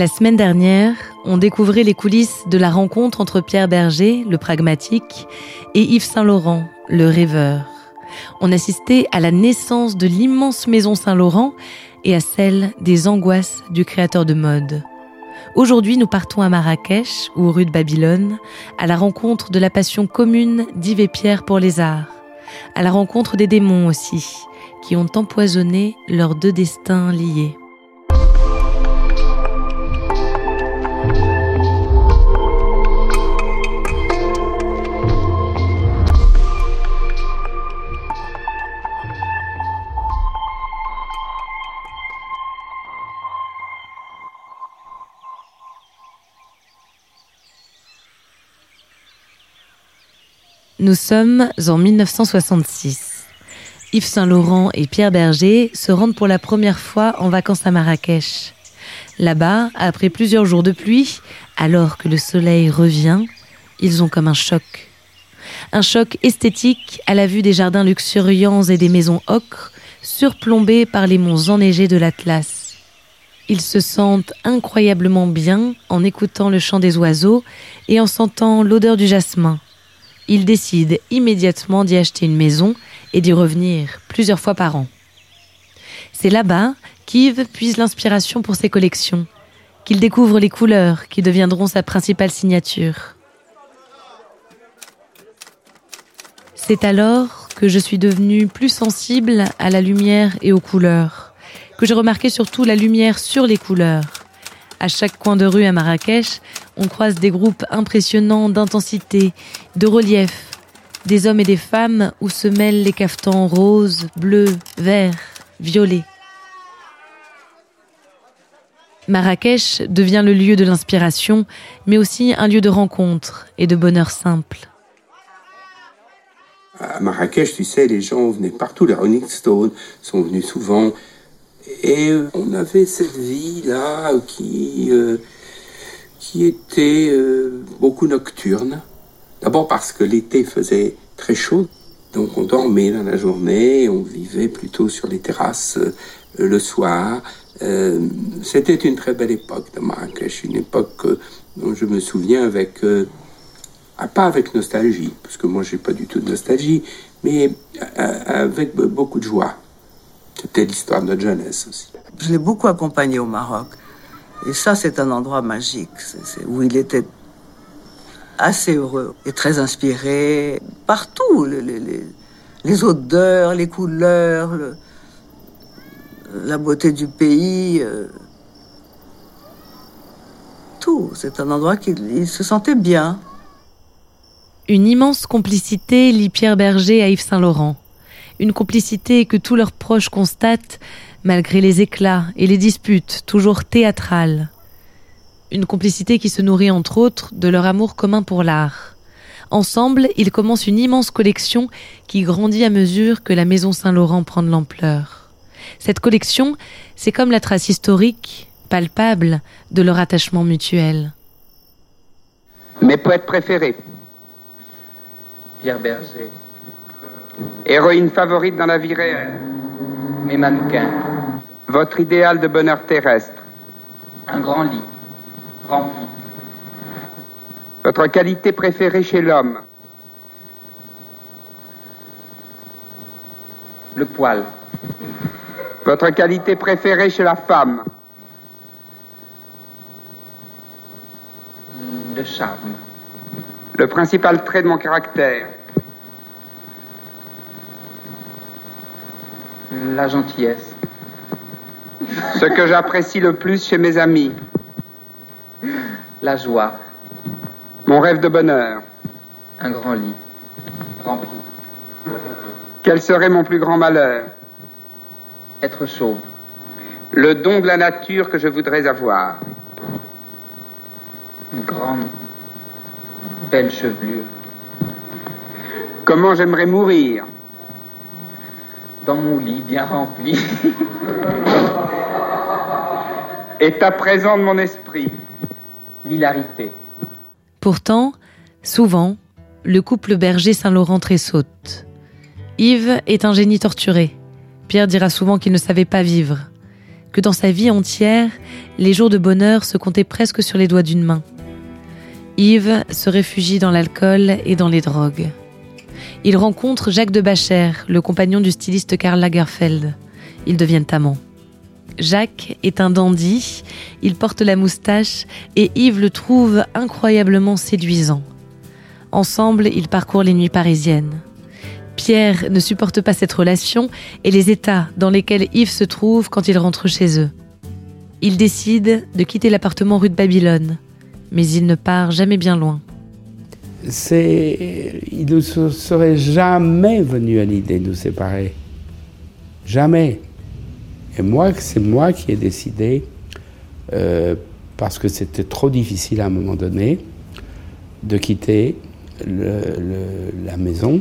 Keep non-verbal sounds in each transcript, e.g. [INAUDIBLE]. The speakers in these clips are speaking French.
La semaine dernière, on découvrait les coulisses de la rencontre entre Pierre Berger, le pragmatique, et Yves Saint-Laurent, le rêveur. On assistait à la naissance de l'immense maison Saint-Laurent et à celle des angoisses du créateur de mode. Aujourd'hui, nous partons à Marrakech ou rue de Babylone, à la rencontre de la passion commune d'Yves et Pierre pour les arts, à la rencontre des démons aussi, qui ont empoisonné leurs deux destins liés. Nous sommes en 1966. Yves Saint-Laurent et Pierre Berger se rendent pour la première fois en vacances à Marrakech. Là-bas, après plusieurs jours de pluie, alors que le soleil revient, ils ont comme un choc. Un choc esthétique à la vue des jardins luxuriants et des maisons ocre surplombées par les monts enneigés de l'Atlas. Ils se sentent incroyablement bien en écoutant le chant des oiseaux et en sentant l'odeur du jasmin il décide immédiatement d'y acheter une maison et d'y revenir plusieurs fois par an. C'est là-bas qu'Yves puise l'inspiration pour ses collections, qu'il découvre les couleurs qui deviendront sa principale signature. C'est alors que je suis devenue plus sensible à la lumière et aux couleurs, que j'ai remarqué surtout la lumière sur les couleurs. À chaque coin de rue à Marrakech, on croise des groupes impressionnants d'intensité, de relief, des hommes et des femmes où se mêlent les cafetans roses, bleus, verts, violets. Marrakech devient le lieu de l'inspiration, mais aussi un lieu de rencontre et de bonheur simple. À Marrakech, tu sais, les gens venaient partout, les Rolling Stones sont venus souvent, et on avait cette vie-là qui... Euh, qui était euh, beaucoup nocturne. D'abord parce que l'été faisait très chaud, donc on dormait dans la journée, on vivait plutôt sur les terrasses euh, le soir. C'était une très belle époque de Marrakech, une époque dont je me souviens avec, pas avec nostalgie, parce que moi j'ai pas du tout de nostalgie, mais avec beaucoup de joie. C'était l'histoire de notre jeunesse aussi. Je l'ai beaucoup accompagné au Maroc. Et ça, c'est un endroit magique, où il était assez heureux et très inspiré. Partout, les, odeurs, les couleurs, la beauté du pays, euh, tout. C'est un endroit qu'il se sentait bien. Une immense complicité lie Pierre Berger à Yves Saint-Laurent. Une complicité que tous leurs proches constatent malgré les éclats et les disputes toujours théâtrales. Une complicité qui se nourrit entre autres de leur amour commun pour l'art. Ensemble, ils commencent une immense collection qui grandit à mesure que la Maison Saint-Laurent prend de l'ampleur. Cette collection, c'est comme la trace historique, palpable, de leur attachement mutuel. Mes poètes préférés Pierre Berger. Héroïne favorite dans la vie réelle Mes mannequins. Votre idéal de bonheur terrestre. Un grand lit, rempli. Votre qualité préférée chez l'homme. Le poil. Votre qualité préférée chez la femme. Le charme. Le principal trait de mon caractère. La gentillesse. Ce que j'apprécie le plus chez mes amis. La joie. Mon rêve de bonheur. Un grand lit. Rempli. Quel serait mon plus grand malheur? Être chauve. Le don de la nature que je voudrais avoir. Une grande, belle chevelure. Comment j'aimerais mourir? Dans mon lit bien rempli. [LAUGHS] est à présent de mon esprit. L'hilarité. Pourtant, souvent, le couple Berger-Saint-Laurent tressaute. Yves est un génie torturé. Pierre dira souvent qu'il ne savait pas vivre. que dans sa vie entière, les jours de bonheur se comptaient presque sur les doigts d'une main. Yves se réfugie dans l'alcool et dans les drogues. Il rencontre Jacques de Bacher, le compagnon du styliste Karl Lagerfeld. Ils deviennent amants. Jacques est un dandy, il porte la moustache et Yves le trouve incroyablement séduisant. Ensemble, ils parcourent les nuits parisiennes. Pierre ne supporte pas cette relation et les états dans lesquels Yves se trouve quand il rentre chez eux. Il décide de quitter l'appartement rue de Babylone, mais il ne part jamais bien loin. C'est, il ne serait jamais venu à l'idée de nous séparer. Jamais. Et moi, c'est moi qui ai décidé, euh, parce que c'était trop difficile à un moment donné, de quitter la maison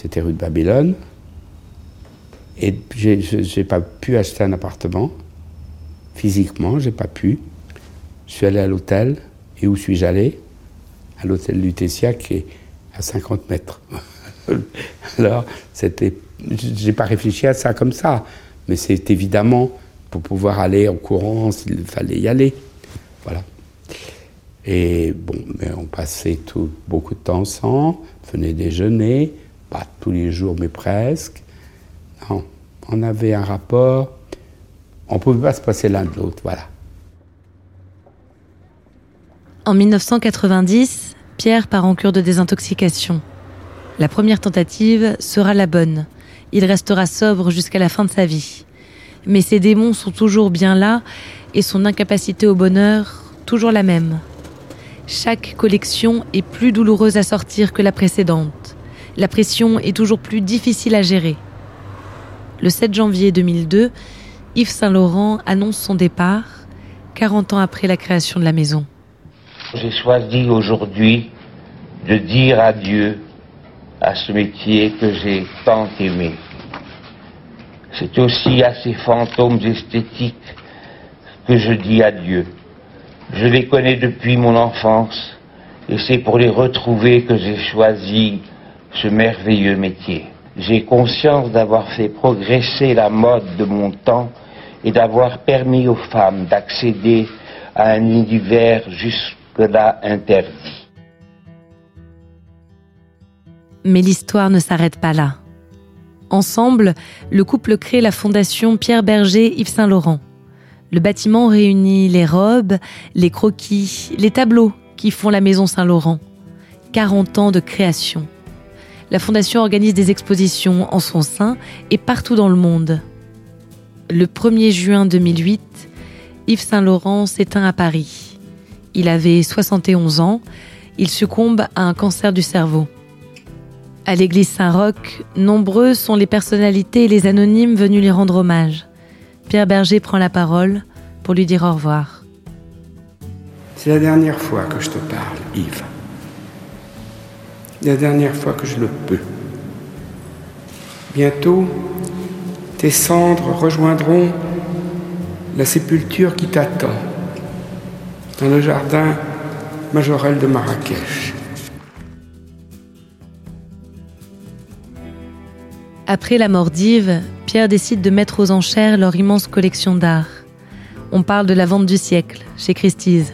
c'était rue de Babylone. Et je n'ai pas pu acheter un appartement. Physiquement, j'ai pas pu. Je suis allé à l'hôtel. Et où suis-je allé? À l'hôtel Lutetia qui est à 50 mètres. [LAUGHS] Alors, c'était. J'ai pas réfléchi à ça comme ça. Mais c'est évidemment pour pouvoir aller en courant s'il fallait y aller. Voilà. Et bon, mais on passait tout, beaucoup de temps ensemble, venait déjeuner, pas tous les jours, mais presque. Non, on avait un rapport, on ne pouvait pas se passer l'un de l'autre, voilà. En 1990, Pierre part en cure de désintoxication. La première tentative sera la bonne. Il restera sobre jusqu'à la fin de sa vie. Mais ses démons sont toujours bien là et son incapacité au bonheur toujours la même. Chaque collection est plus douloureuse à sortir que la précédente la pression est toujours plus difficile à gérer. Le 7 janvier 2002, Yves Saint-Laurent annonce son départ, 40 ans après la création de la maison. J'ai choisi aujourd'hui de dire adieu à ce métier que j'ai tant aimé. C'est aussi à ces fantômes esthétiques que je dis adieu. Je les connais depuis mon enfance et c'est pour les retrouver que j'ai choisi ce merveilleux métier. J'ai conscience d'avoir fait progresser la mode de mon temps et d'avoir permis aux femmes d'accéder à un univers jusque-là interdit. Mais l'histoire ne s'arrête pas là. Ensemble, le couple crée la fondation Pierre Berger Yves Saint-Laurent. Le bâtiment réunit les robes, les croquis, les tableaux qui font la maison Saint-Laurent. 40 ans de création la Fondation organise des expositions en son sein et partout dans le monde. Le 1er juin 2008, Yves Saint-Laurent s'éteint à Paris. Il avait 71 ans, il succombe à un cancer du cerveau. À l'église Saint-Roch, nombreux sont les personnalités et les anonymes venus lui rendre hommage. Pierre Berger prend la parole pour lui dire au revoir. C'est la dernière fois que je te parle, Yves la dernière fois que je le peux. Bientôt, tes cendres rejoindront la sépulture qui t'attend dans le jardin majorel de Marrakech. Après la mort d'Yves, Pierre décide de mettre aux enchères leur immense collection d'art. On parle de la vente du siècle chez Christie's.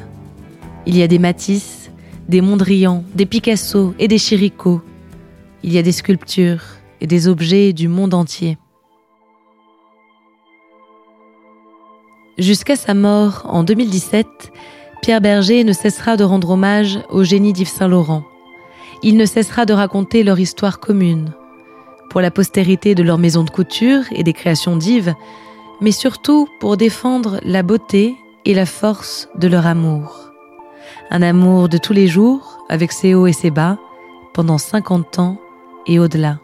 Il y a des Matisse, des Mondrian, des Picasso et des Chirico. Il y a des sculptures et des objets du monde entier. Jusqu'à sa mort en 2017, Pierre Berger ne cessera de rendre hommage au génie d'Yves Saint-Laurent. Il ne cessera de raconter leur histoire commune, pour la postérité de leur maison de couture et des créations d'Yves, mais surtout pour défendre la beauté et la force de leur amour. Un amour de tous les jours, avec ses hauts et ses bas, pendant 50 ans et au-delà.